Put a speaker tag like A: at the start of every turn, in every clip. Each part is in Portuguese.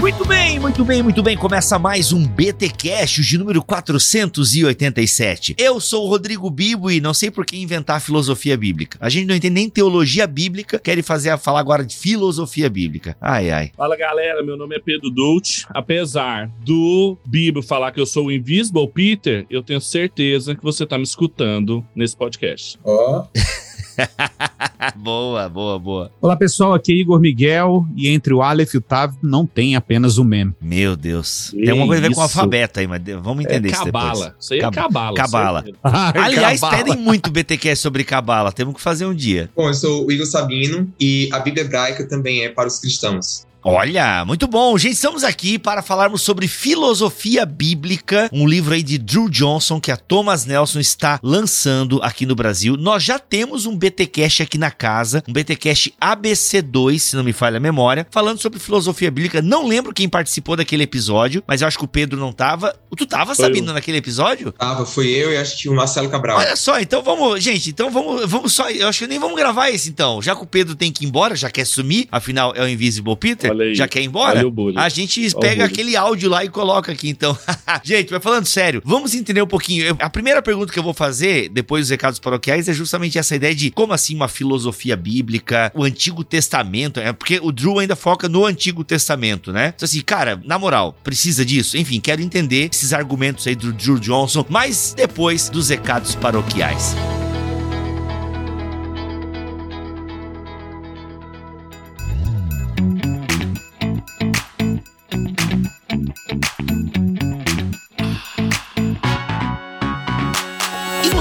A: Muito bem, muito bem, muito bem. Começa mais um BT Cash de número 487. Eu sou o Rodrigo Bibo e não sei por que inventar filosofia bíblica. A gente não entende nem teologia bíblica, querem fazer falar agora de filosofia bíblica. Ai, ai.
B: Fala galera, meu nome é Pedro Dult. Apesar do Bibo falar que eu sou o Invisible Peter, eu tenho certeza que você tá me escutando nesse podcast.
C: Ó.
A: boa, boa, boa.
D: Olá pessoal, aqui é Igor Miguel e entre o Aleph e o Tav não tem apenas o mem.
A: Meu Deus.
B: Que
A: Tem uma coisa a ver com o alfabeto aí, mas vamos entender
B: é
A: isso depois.
B: cabala. Isso aí é
A: Cab-
B: cabala.
A: cabala.
B: certeza.
A: Aliás, pedem muito BTcast sobre cabala. Temos que fazer um dia.
C: Bom, eu sou o Igor Sabino e a Bíblia hebraica também é para os cristãos.
A: Olha, muito bom. Gente, estamos aqui para falarmos sobre filosofia bíblica, um livro aí de Drew Johnson que a Thomas Nelson está lançando aqui no Brasil. Nós já temos um BTcast aqui na casa, um BTcast ABC2, se não me falha a memória, falando sobre filosofia bíblica. Não lembro quem participou daquele episódio, mas eu acho que o Pedro não tava. Tu tava
B: Foi
A: sabendo
B: eu.
A: naquele episódio?
C: Tava, foi eu e acho que o Marcelo Cabral.
A: Olha só, então vamos, gente, então vamos, vamos só, eu acho que nem vamos gravar esse então, já que o Pedro tem que ir embora, já quer sumir, afinal é o Invisible Peter,
B: Olha aí.
A: já quer ir embora,
B: Olha
A: a gente pega aquele áudio lá e coloca aqui então. gente, mas falando sério, vamos entender um pouquinho, Eu- a primeira pergunta que eu vou fazer, depois dos recados paroquiais, é justamente essa ideia de como assim uma filosofia bíblica, o Antigo Testamento, é porque o Drew ainda foca no Antigo Testamento, né? Então assim, cara, na moral, precisa disso? Enfim, quero entender esses argumentos aí do Drew Johnson, mas depois dos recados paroquiais.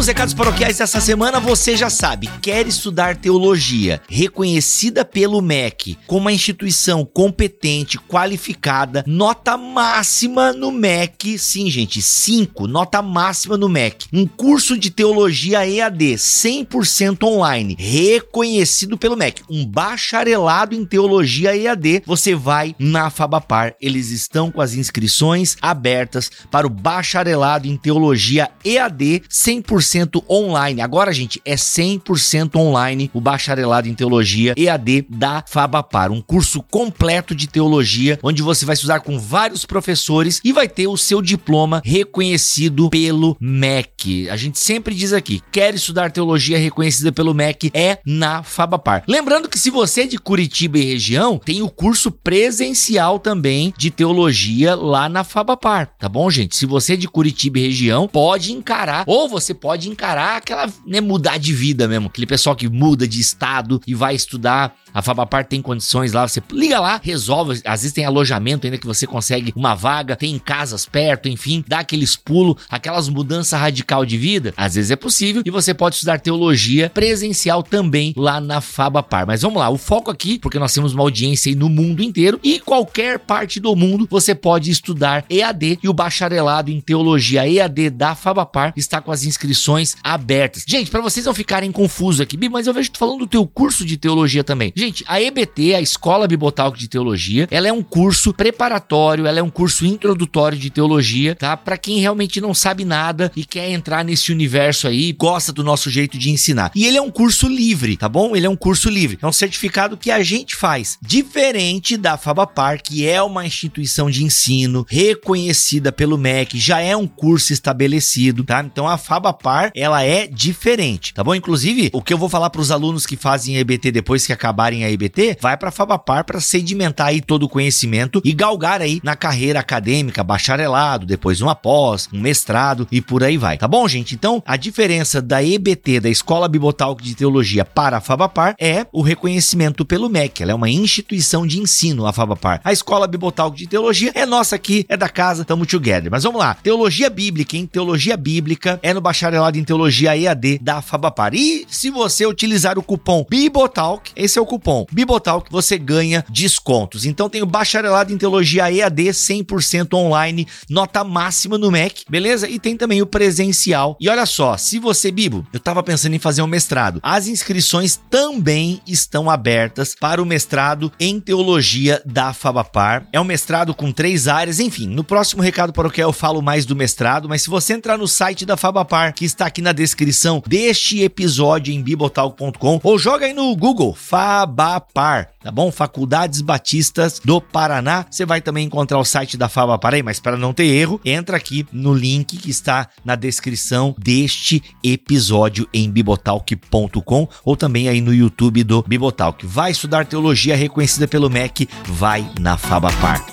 A: Recados paroquiais dessa semana, você já sabe, quer estudar teologia reconhecida pelo MEC como uma instituição competente, qualificada, nota máxima no MEC, sim, gente, 5, nota máxima no MEC. Um curso de teologia EAD 100% online, reconhecido pelo MEC, um bacharelado em teologia EAD. Você vai na Fabapar, eles estão com as inscrições abertas para o bacharelado em teologia EAD 100% online. Agora, gente, é 100% online o bacharelado em teologia EAD da Fabapar, um curso completo de teologia onde você vai estudar com vários professores e vai ter o seu diploma reconhecido pelo MEC. A gente sempre diz aqui, quer estudar teologia reconhecida pelo MEC é na Fabapar. Lembrando que se você é de Curitiba e região, tem o curso presencial também de teologia lá na Fabapar, tá bom, gente? Se você é de Curitiba e região, pode encarar, ou você pode encarar aquela, né, mudar de vida mesmo, aquele pessoal que muda de estado e vai estudar. A Fabapar tem condições lá, você liga lá, resolve. Às vezes tem alojamento ainda que você consegue uma vaga, tem casas perto, enfim, dá aqueles pulos, aquelas mudanças radical de vida. Às vezes é possível e você pode estudar teologia presencial também lá na Fabapar. Mas vamos lá, o foco aqui, porque nós temos uma audiência aí no mundo inteiro e qualquer parte do mundo você pode estudar EAD e o bacharelado em teologia EAD da Fabapar está com as inscrições abertas. Gente, para vocês não ficarem confusos aqui, Bi, mas eu vejo tu falando do teu curso de teologia também. Gente, a EBT, a Escola Bibotalk de Teologia, ela é um curso preparatório, ela é um curso introdutório de teologia, tá? Para quem realmente não sabe nada e quer entrar nesse universo aí, gosta do nosso jeito de ensinar. E ele é um curso livre, tá bom? Ele é um curso livre. É um certificado que a gente faz, diferente da Fabapar, que é uma instituição de ensino reconhecida pelo MEC, já é um curso estabelecido, tá? Então a Fabapar, ela é diferente, tá bom? Inclusive, o que eu vou falar para os alunos que fazem EBT depois que acabarem a EBT, vai para Fabapar para sedimentar aí todo o conhecimento e galgar aí na carreira acadêmica, bacharelado, depois uma pós, um mestrado e por aí vai, tá bom, gente? Então, a diferença da EBT, da Escola Bibotalk de Teologia para a Fabapar é o reconhecimento pelo MEC, ela é uma instituição de ensino, a Fabapar. A Escola Bibotalk de Teologia é nossa aqui, é da casa, tamo together. Mas vamos lá, teologia bíblica, hein? Teologia bíblica é no bacharelado em teologia EAD da Fabapar. E se você utilizar o cupom Bibotalk, esse é o cupom Bibotalk, você ganha descontos. Então tem o bacharelado em teologia EAD 100% online, nota máxima no MEC, beleza? E tem também o presencial. E olha só, se você, Bibo, eu tava pensando em fazer um mestrado. As inscrições também estão abertas para o mestrado em teologia da Fabapar. É um mestrado com três áreas, enfim. No próximo recado paroquial eu falo mais do mestrado, mas se você entrar no site da Fabapar, que está aqui na descrição deste episódio em bibotalk.com, ou joga aí no Google Fabapar, tá bom? Faculdades Batistas do Paraná. Você vai também encontrar o site da Fabapar aí, mas para não ter erro, entra aqui no link que está na descrição deste episódio em bibotalk.com ou também aí no YouTube do Bibotalk. Vai estudar teologia reconhecida pelo MEC, vai na Fabapar.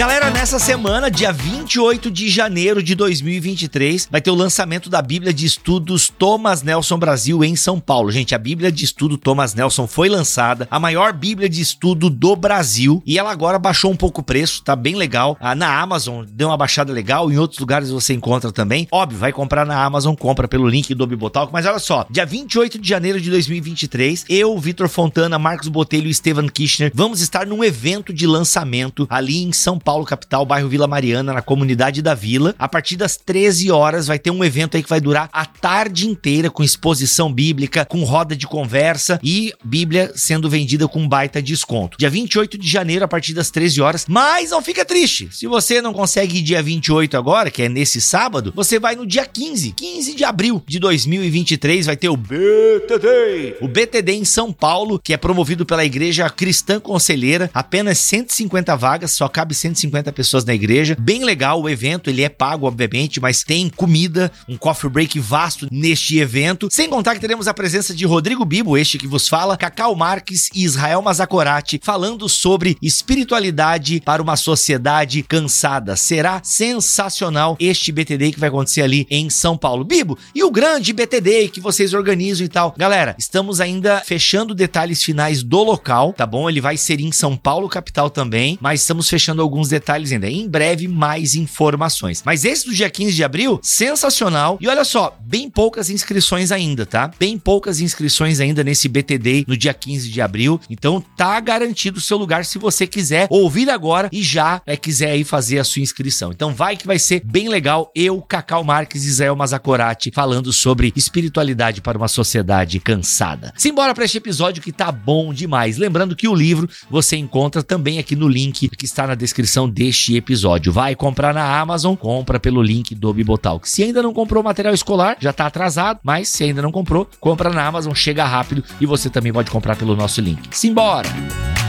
A: Galera, nessa semana, dia 28 de janeiro de 2023, vai ter o lançamento da Bíblia de Estudos Thomas Nelson Brasil em São Paulo. Gente, a Bíblia de Estudo Thomas Nelson foi lançada, a maior Bíblia de Estudo do Brasil, e ela agora baixou um pouco o preço, tá bem legal. Ah, na Amazon deu uma baixada legal, em outros lugares você encontra também. Óbvio, vai comprar na Amazon, compra pelo link do Bibotalk, mas olha só, dia 28 de janeiro de 2023, eu, Vitor Fontana, Marcos Botelho e Steven Kirchner vamos estar num evento de lançamento ali em São Paulo, capital, bairro Vila Mariana, na comunidade da Vila. A partir das 13 horas vai ter um evento aí que vai durar a tarde inteira com exposição bíblica, com roda de conversa e Bíblia sendo vendida com baita desconto. Dia 28 de janeiro a partir das 13 horas. Mas não fica triste. Se você não consegue ir dia 28 agora, que é nesse sábado, você vai no dia 15, 15 de abril de 2023 vai ter o BTD. O BTD em São Paulo, que é promovido pela Igreja Cristã Conselheira, apenas 150 vagas, só cabe 150 150 pessoas na igreja. Bem legal o evento, ele é pago, obviamente, mas tem comida, um coffee break vasto neste evento. Sem contar que teremos a presença de Rodrigo Bibo, este que vos fala, Cacau Marques e Israel Mazakorati, falando sobre espiritualidade para uma sociedade cansada. Será sensacional este BTD que vai acontecer ali em São Paulo. Bibo, e o grande BTD que vocês organizam e tal? Galera, estamos ainda fechando detalhes finais do local, tá bom? Ele vai ser em São Paulo, capital também, mas estamos fechando alguns detalhes ainda. Em breve, mais informações. Mas esse do dia 15 de abril, sensacional. E olha só, bem poucas inscrições ainda, tá? Bem poucas inscrições ainda nesse BTD no dia 15 de abril. Então tá garantido o seu lugar se você quiser ouvir agora e já é, quiser aí fazer a sua inscrição. Então vai que vai ser bem legal. Eu, Cacau Marques e Israel Mazakorati falando sobre espiritualidade para uma sociedade cansada. Simbora para este episódio que tá bom demais. Lembrando que o livro você encontra também aqui no link que está na descrição deste episódio. Vai comprar na Amazon, compra pelo link do Bibotalk. Se ainda não comprou material escolar, já está atrasado, mas se ainda não comprou, compra na Amazon, chega rápido e você também pode comprar pelo nosso link. Simbora!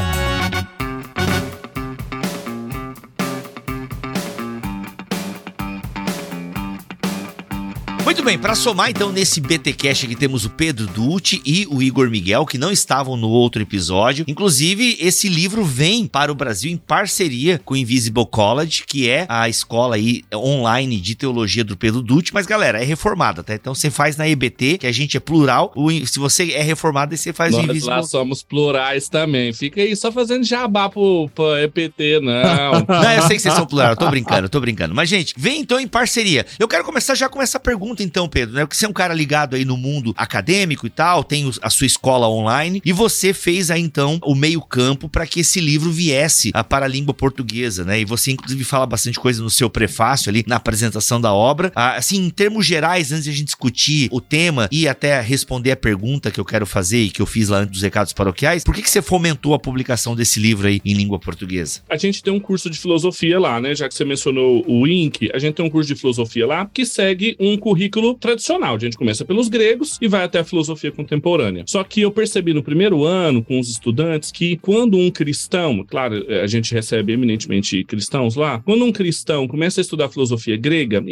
A: Muito bem, para somar então nesse BTcast aqui temos o Pedro Dutti e o Igor Miguel que não estavam no outro episódio. Inclusive, esse livro vem para o Brasil em parceria com o Invisible College, que é a escola aí online de teologia do Pedro Dutti, mas galera, é reformada, tá? Então você faz na EBT, que a gente é plural. Se você é reformado, você faz
B: Nós
A: o Invisible.
B: lá somos plurais também. Fica aí só fazendo jabá pro, pro EPT, não.
A: não, eu sei que vocês são plural, eu tô brincando, eu tô brincando. Mas gente, vem então em parceria. Eu quero começar já com essa pergunta então, Pedro, né? Porque você é um cara ligado aí no mundo acadêmico e tal, tem a sua escola online e você fez aí então o meio-campo para que esse livro viesse para a língua portuguesa, né? E você inclusive fala bastante coisa no seu prefácio ali na apresentação da obra. Ah, assim, em termos gerais, antes de a gente discutir o tema e até responder a pergunta que eu quero fazer e que eu fiz lá antes dos recados paroquiais, por que, que você fomentou a publicação desse livro aí em língua portuguesa?
B: A gente tem um curso de filosofia lá, né? Já que você mencionou o INC, a gente tem um curso de filosofia lá que segue um currículo currículo tradicional. A gente começa pelos gregos e vai até a filosofia contemporânea. Só que eu percebi no primeiro ano com os estudantes que quando um cristão, claro, a gente recebe eminentemente cristãos lá, quando um cristão começa a estudar filosofia grega,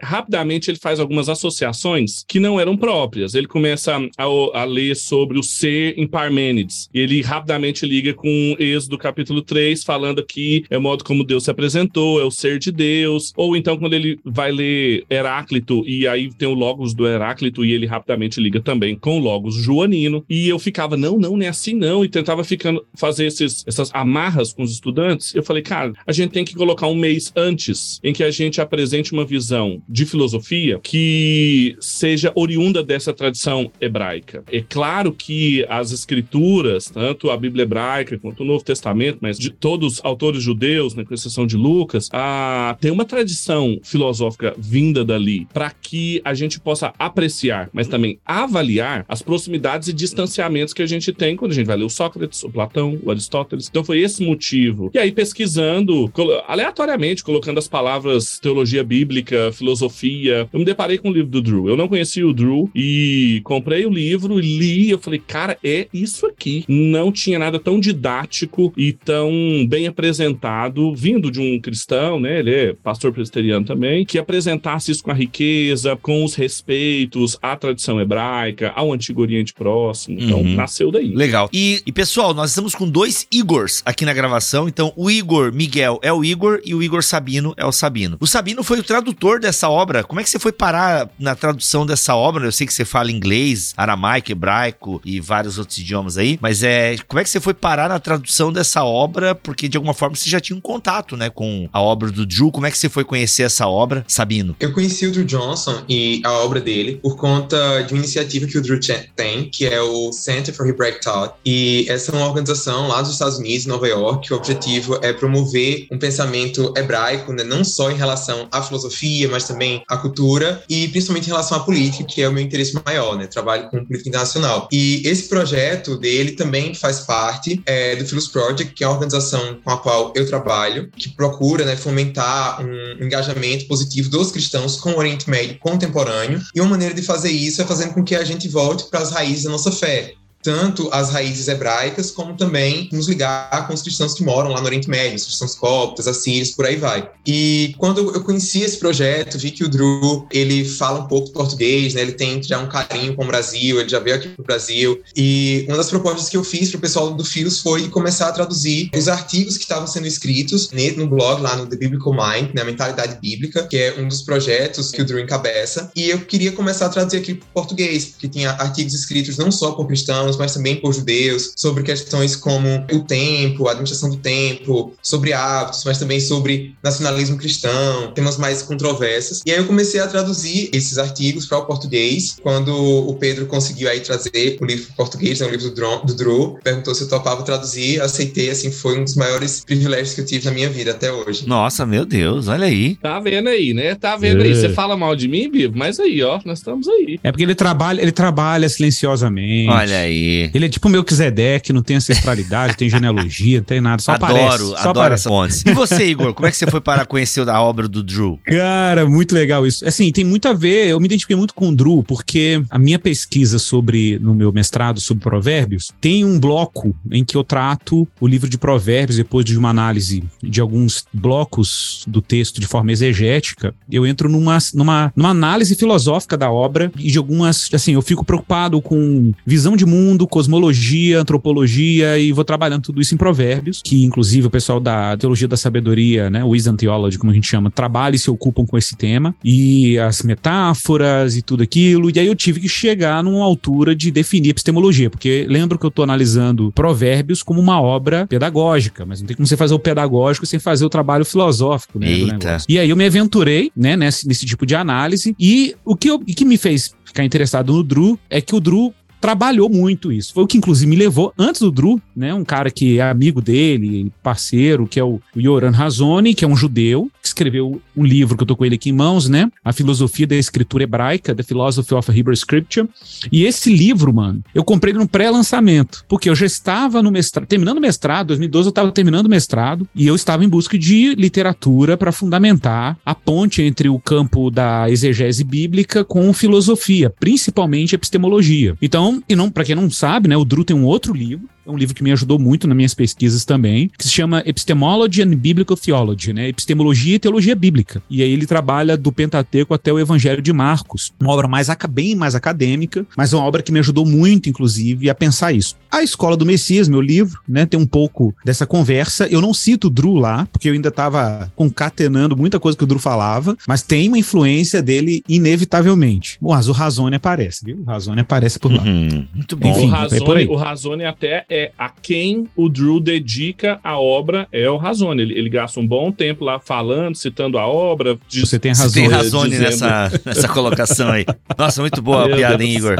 B: rapidamente ele faz algumas associações que não eram próprias. Ele começa a, a ler sobre o ser em Parmênides. Ele rapidamente liga com Êxodo capítulo 3, falando que é o modo como Deus se apresentou, é o ser de Deus. Ou então quando ele vai ler Heráclito e aí tem o Logos do Heráclito e ele rapidamente liga também com o Logos joanino. E eu ficava, não, não, não é assim não. E tentava ficando, fazer esses, essas amarras com os estudantes. Eu falei, cara, a gente tem que colocar um mês antes em que a gente apresente uma visão de filosofia que seja oriunda dessa tradição hebraica. É claro que as escrituras, tanto a Bíblia hebraica quanto o Novo Testamento, mas de todos os autores judeus, né, com exceção de Lucas, a, tem uma tradição filosófica vinda dali para que a gente possa apreciar, mas também avaliar as proximidades e distanciamentos que a gente tem quando a gente vai ler o Sócrates, o Platão, o Aristóteles. Então foi esse motivo. E aí, pesquisando, aleatoriamente, colocando as palavras teologia bíblica, filosofia, eu me deparei com o livro do Drew. Eu não conhecia o Drew e comprei o livro, li, eu falei, cara, é isso aqui. Não tinha nada tão didático e tão bem apresentado, vindo de um cristão, né? Ele é pastor presbiteriano também, que apresentasse isso com a riqueza, com os respeitos à tradição hebraica, ao Antigo Oriente Próximo. Então,
A: Uhum.
B: nasceu daí.
A: Legal. E, e, pessoal, nós estamos com dois Igors aqui na gravação. Então, o Igor Miguel é o Igor e o Igor Sabino é o Sabino. O Sabino foi o tradutor dessa obra. Como é que você foi parar na tradução dessa obra? Eu sei que você fala inglês, aramaico, hebraico e vários outros idiomas aí, mas é como é que você foi parar na tradução dessa obra? Porque de alguma forma você já tinha um contato, né, com a obra do Drew. Como é que você foi conhecer essa obra, Sabino?
C: Eu conheci o Drew Johnson a obra dele por conta de uma iniciativa que o Drew tem, que é o Center for Hebraic Thought. E essa é uma organização lá dos Estados Unidos, em Nova York, que o objetivo é promover um pensamento hebraico, né, não só em relação à filosofia, mas também à cultura e principalmente em relação à política, que é o meu interesse maior, né? Trabalho com política internacional. E esse projeto dele também faz parte é, do Philos Project, que é a organização com a qual eu trabalho, que procura né, fomentar um engajamento positivo dos cristãos com o Oriente Médio contemporâneo. E uma maneira de fazer isso é fazendo com que a gente volte para as raízes da nossa fé tanto as raízes hebraicas, como também nos ligar com os cristãos que moram lá no Oriente Médio, os cristãos coptas, assírios, por aí vai. E quando eu conheci esse projeto, vi que o Drew, ele fala um pouco português, né? Ele tem já um carinho com o Brasil, ele já veio aqui pro Brasil. E uma das propostas que eu fiz pro pessoal do Fios foi começar a traduzir os artigos que estavam sendo escritos no blog, lá no The Biblical Mind, né? Mentalidade Bíblica, que é um dos projetos que o Drew encabeça. E eu queria começar a traduzir aqui pro português, porque tinha artigos escritos não só por cristãos, mas também por judeus, sobre questões como o tempo, a administração do tempo, sobre hábitos, mas também sobre nacionalismo cristão, temas mais controversos. E aí eu comecei a traduzir esses artigos para o português. Quando o Pedro conseguiu aí trazer o livro português, né, o livro do, Dron, do Drew, perguntou se eu topava traduzir, aceitei, assim, foi um dos maiores privilégios que eu tive na minha vida até hoje.
A: Nossa, meu Deus, olha aí.
B: Tá vendo aí, né? Tá vendo aí. Você fala mal de mim, Bibo? Mas aí, ó, nós estamos aí.
D: É porque ele trabalha, ele trabalha silenciosamente.
A: Olha aí.
D: Ele é tipo o Melquisedeque, não tem ancestralidade, tem genealogia, não tem nada, só
A: adoro,
D: aparece. Só
A: adoro
D: aparece.
A: essa fonte. E você, Igor, como é que você foi para conhecer a obra do Drew?
D: Cara, muito legal isso. Assim, tem muito a ver, eu me identifiquei muito com o Drew, porque a minha pesquisa sobre, no meu mestrado sobre provérbios, tem um bloco em que eu trato o livro de provérbios, depois de uma análise de alguns blocos do texto de forma exegética, eu entro numa, numa, numa análise filosófica da obra e de algumas, assim, eu fico preocupado com visão de mundo, cosmologia, antropologia e vou trabalhando tudo isso em provérbios, que inclusive o pessoal da teologia da sabedoria, né, Wisdom Theology, como a gente chama, trabalha e se ocupam com esse tema e as metáforas e tudo aquilo. E aí eu tive que chegar numa altura de definir epistemologia, porque lembro que eu tô analisando provérbios como uma obra pedagógica, mas não tem como você fazer o pedagógico sem fazer o trabalho filosófico, né,
A: Eita.
D: E aí eu me aventurei, né, nesse, nesse tipo de análise e o que, eu, o que me fez ficar interessado no Drew é que o Drew trabalhou muito isso. Foi o que, inclusive, me levou, antes do Drew, né? Um cara que é amigo dele, parceiro, que é o Yoran Razoni, que é um judeu, que escreveu um livro que eu tô com ele aqui em mãos, né? A Filosofia da Escritura Hebraica, The Philosophy of Hebrew Scripture. E esse livro, mano, eu comprei no pré-lançamento, porque eu já estava no mestrado, terminando o mestrado, 2012 eu estava terminando o mestrado, e eu estava em busca de literatura para fundamentar a ponte entre o campo da exegese bíblica com filosofia, principalmente epistemologia. Então, e não, para quem não sabe, né, o Drew tem um outro livro é um livro que me ajudou muito nas minhas pesquisas também, que se chama Epistemology and Biblical Theology, né? Epistemologia e Teologia Bíblica. E aí ele trabalha do Pentateuco até o Evangelho de Marcos. Uma obra mais, bem mais acadêmica, mas uma obra que me ajudou muito, inclusive, a pensar isso. A Escola do Messias, meu livro, né, tem um pouco dessa conversa. Eu não cito o Drew lá, porque eu ainda estava concatenando muita coisa que o Drew falava, mas tem uma influência dele inevitavelmente. Bom, mas o Razone aparece, viu? O Razone aparece por lá.
A: Uhum, muito bom.
B: Enfim, o, Razone,
D: é por aí.
B: o Razone até é a quem o Drew dedica a obra é o Razone. Ele, ele gasta um bom tempo lá falando, citando a obra. diz-
D: Você tem
A: Você
D: razão.
A: tem razão
B: dizendo-
A: nessa, nessa colocação aí. Nossa, muito boa a piada, hein, Igor?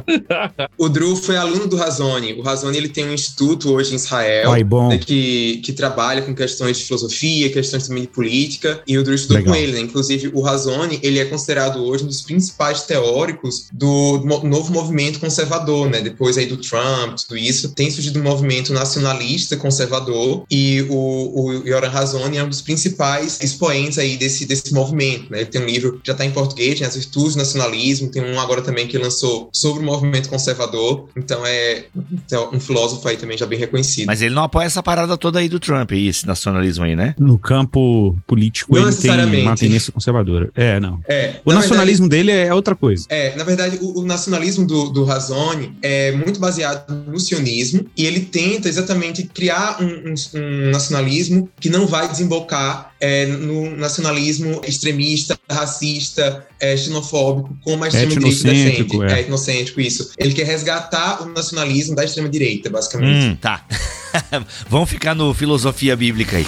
C: O Drew foi aluno do Razone. O Razone ele tem um instituto hoje em Israel
D: Ai, bom.
C: né, que, que trabalha com questões de filosofia, questões também de política, e o Drew estudou
D: Legal.
C: com ele. Né? Inclusive, o Razone ele é considerado hoje um dos principais teóricos do novo movimento conservador. Né? Depois aí do Trump, tudo isso, tem surgido um movimento nacionalista conservador, e o, o Yoram Razone é um dos principais expoentes aí desse, desse movimento. Né? Ele tem um livro que já está em português, né? As Virtudes do Nacionalismo, tem um agora também que lançou sobre o movimento conservador, então é então, um filósofo aí também já bem reconhecido.
A: Mas ele não apoia essa parada toda aí do Trump, aí, esse nacionalismo aí, né?
D: No campo político,
C: Não
D: ele tem
C: necessariamente.
D: uma tendência conservadora. É, não.
C: é,
D: O
C: na
D: nacionalismo dele é outra coisa.
C: É, na verdade, o, o nacionalismo do, do Razone é muito baseado no sionismo e ele tenta exatamente criar um, um- um nacionalismo que não vai desembocar é, no nacionalismo extremista, racista, é, xenofóbico, como a extrema-direita defende.
D: É.
C: É, etnocêntrico, isso. Ele quer resgatar o nacionalismo da extrema-direita, basicamente.
A: Hum, tá. Vamos ficar no filosofia bíblica aí.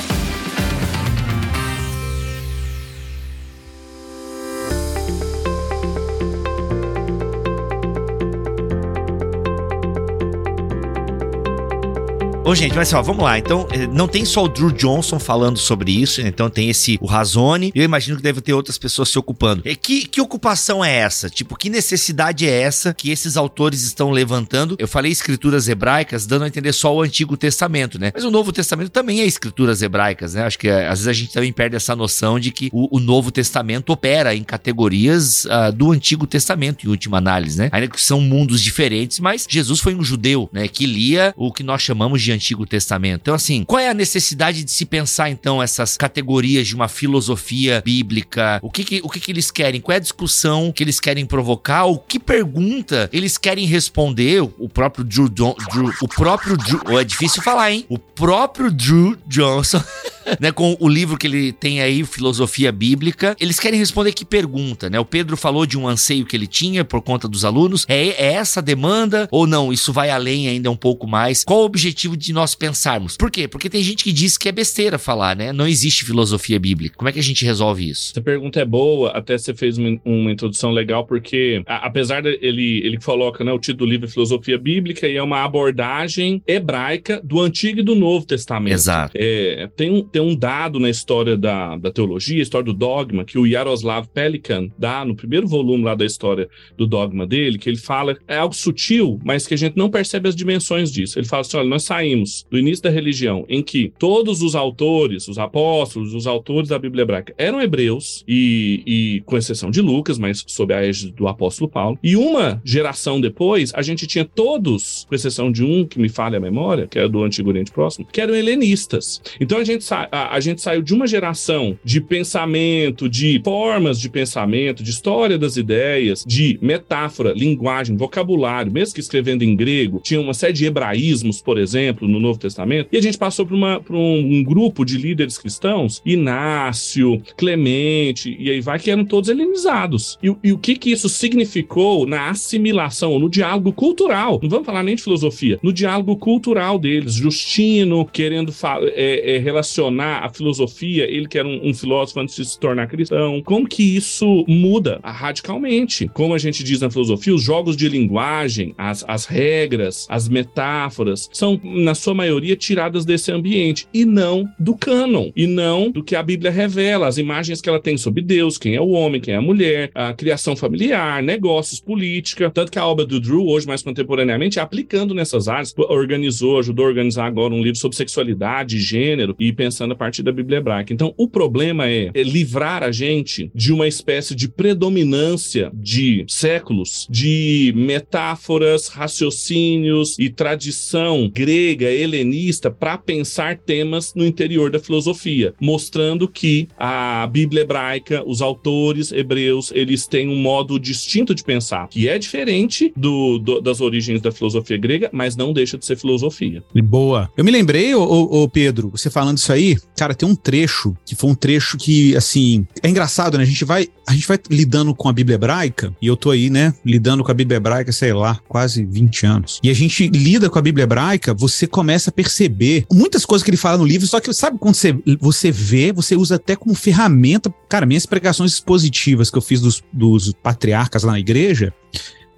A: Ô, gente, mas ó, vamos lá. Então, eh, não tem só o Drew Johnson falando sobre isso, então tem esse, o Razone, eu imagino que deve ter outras pessoas se ocupando. E que, que ocupação é essa? Tipo, que necessidade é essa que esses autores estão levantando? Eu falei escrituras hebraicas, dando a entender só o Antigo Testamento, né? Mas o Novo Testamento também é escrituras hebraicas, né? Acho que eh, às vezes a gente também perde essa noção de que o, o Novo Testamento opera em categorias ah, do Antigo Testamento, em última análise, né? Ainda que são mundos diferentes, mas Jesus foi um judeu, né? Que lia o que nós chamamos de Antigo Testamento. Então, assim, qual é a necessidade de se pensar, então, essas categorias de uma filosofia bíblica? O que, que- o que, que eles querem? Qual é a discussão que eles querem provocar? O que pergunta eles querem responder? O próprio Drew, Don- Drew- o próprio Drew, oh, é difícil falar, hein? O próprio Drew Johnson né, com o livro que ele tem aí, Filosofia Bíblica, eles querem responder que pergunta, né? O Pedro falou de um anseio que ele tinha por conta dos alunos. É, é essa a demanda ou não? Isso vai além ainda um pouco mais? Qual o objetivo de nós pensarmos? Por quê? Porque tem gente que diz que é besteira falar, né? Não existe filosofia bíblica. Como é que a gente resolve isso?
B: Essa pergunta é boa, até você fez uma, uma introdução legal, porque a- apesar dele, ele, ele coloca né, o título do livro é Filosofia Bíblica e é uma abordagem hebraica do Antigo e do Novo Testamento.
A: Exato.
B: É, tem, um, tem um dado na história da, da teologia, a história do dogma, que o Yaroslav Pelikan dá no primeiro volume lá da história do dogma dele, que ele fala, é algo sutil, mas que a gente não percebe as dimensões disso. Ele fala assim: olha, nós saímos do início da religião em que todos os autores, os apóstolos, os autores da Bíblia hebraica eram hebreus, e, e com exceção de Lucas, mas sob a égide do apóstolo Paulo. E uma geração depois, a gente tinha todos, com exceção de um que me falha a memória, que era do Antigo Oriente Próximo, que eram helenistas. Então a gente, a, a gente saiu de uma geração de pensamento, de formas de pensamento, de história das ideias, de metáfora, linguagem, vocabulário, mesmo que escrevendo em grego, tinha uma série de hebraísmos, por exemplo, no Novo Testamento, e a gente passou por, uma, por um, um grupo de líderes cristãos, Inácio, Clemente, e aí vai que eram todos helenizados. E, e o que que isso significou na assimilação, no diálogo cultural? Não vamos falar nem de filosofia, no diálogo cultural deles. Justino querendo é, é, relacionar a filosofia, ele que era um, um filósofo antes de se tornar cristão. Como que isso muda ah, radicalmente? Como a gente diz na filosofia, os jogos de linguagem, as, as regras, as metáforas, são, na sua maioria, tiradas desse ambiente e não do cânon, e não do que a Bíblia revela, as imagens que ela tem sobre Deus, quem é o homem, quem é a mulher, a criação familiar, negócios, política. Tanto que a obra do Drew, hoje mais contemporaneamente, é aplicando nessas áreas, organizou, ajudou a organizar agora um livro sobre sexualidade, gênero, e pensando pensando a partir da Bíblia hebraica. Então, o problema é, é livrar a gente de uma espécie de predominância de séculos de metáforas, raciocínios e tradição grega, helenista para pensar temas no interior da filosofia, mostrando que a Bíblia hebraica, os autores hebreus, eles têm um modo distinto de pensar, que é diferente do, do das origens da filosofia grega, mas não deixa de ser filosofia.
D: Boa. Eu me lembrei, ô, ô, ô Pedro, você falando isso aí, cara, tem um trecho que foi um trecho que, assim, é engraçado, né? A gente vai, a gente vai lidando com a Bíblia hebraica, e eu tô aí, né, lidando com a Bíblia hebraica, sei lá, quase 20 anos. E a gente lida com a Bíblia hebraica, você começa a perceber muitas coisas que ele fala no livro, só que sabe quando você, você vê, você usa até como ferramenta. Cara, minhas pregações expositivas que eu fiz dos, dos patriarcas lá na igreja,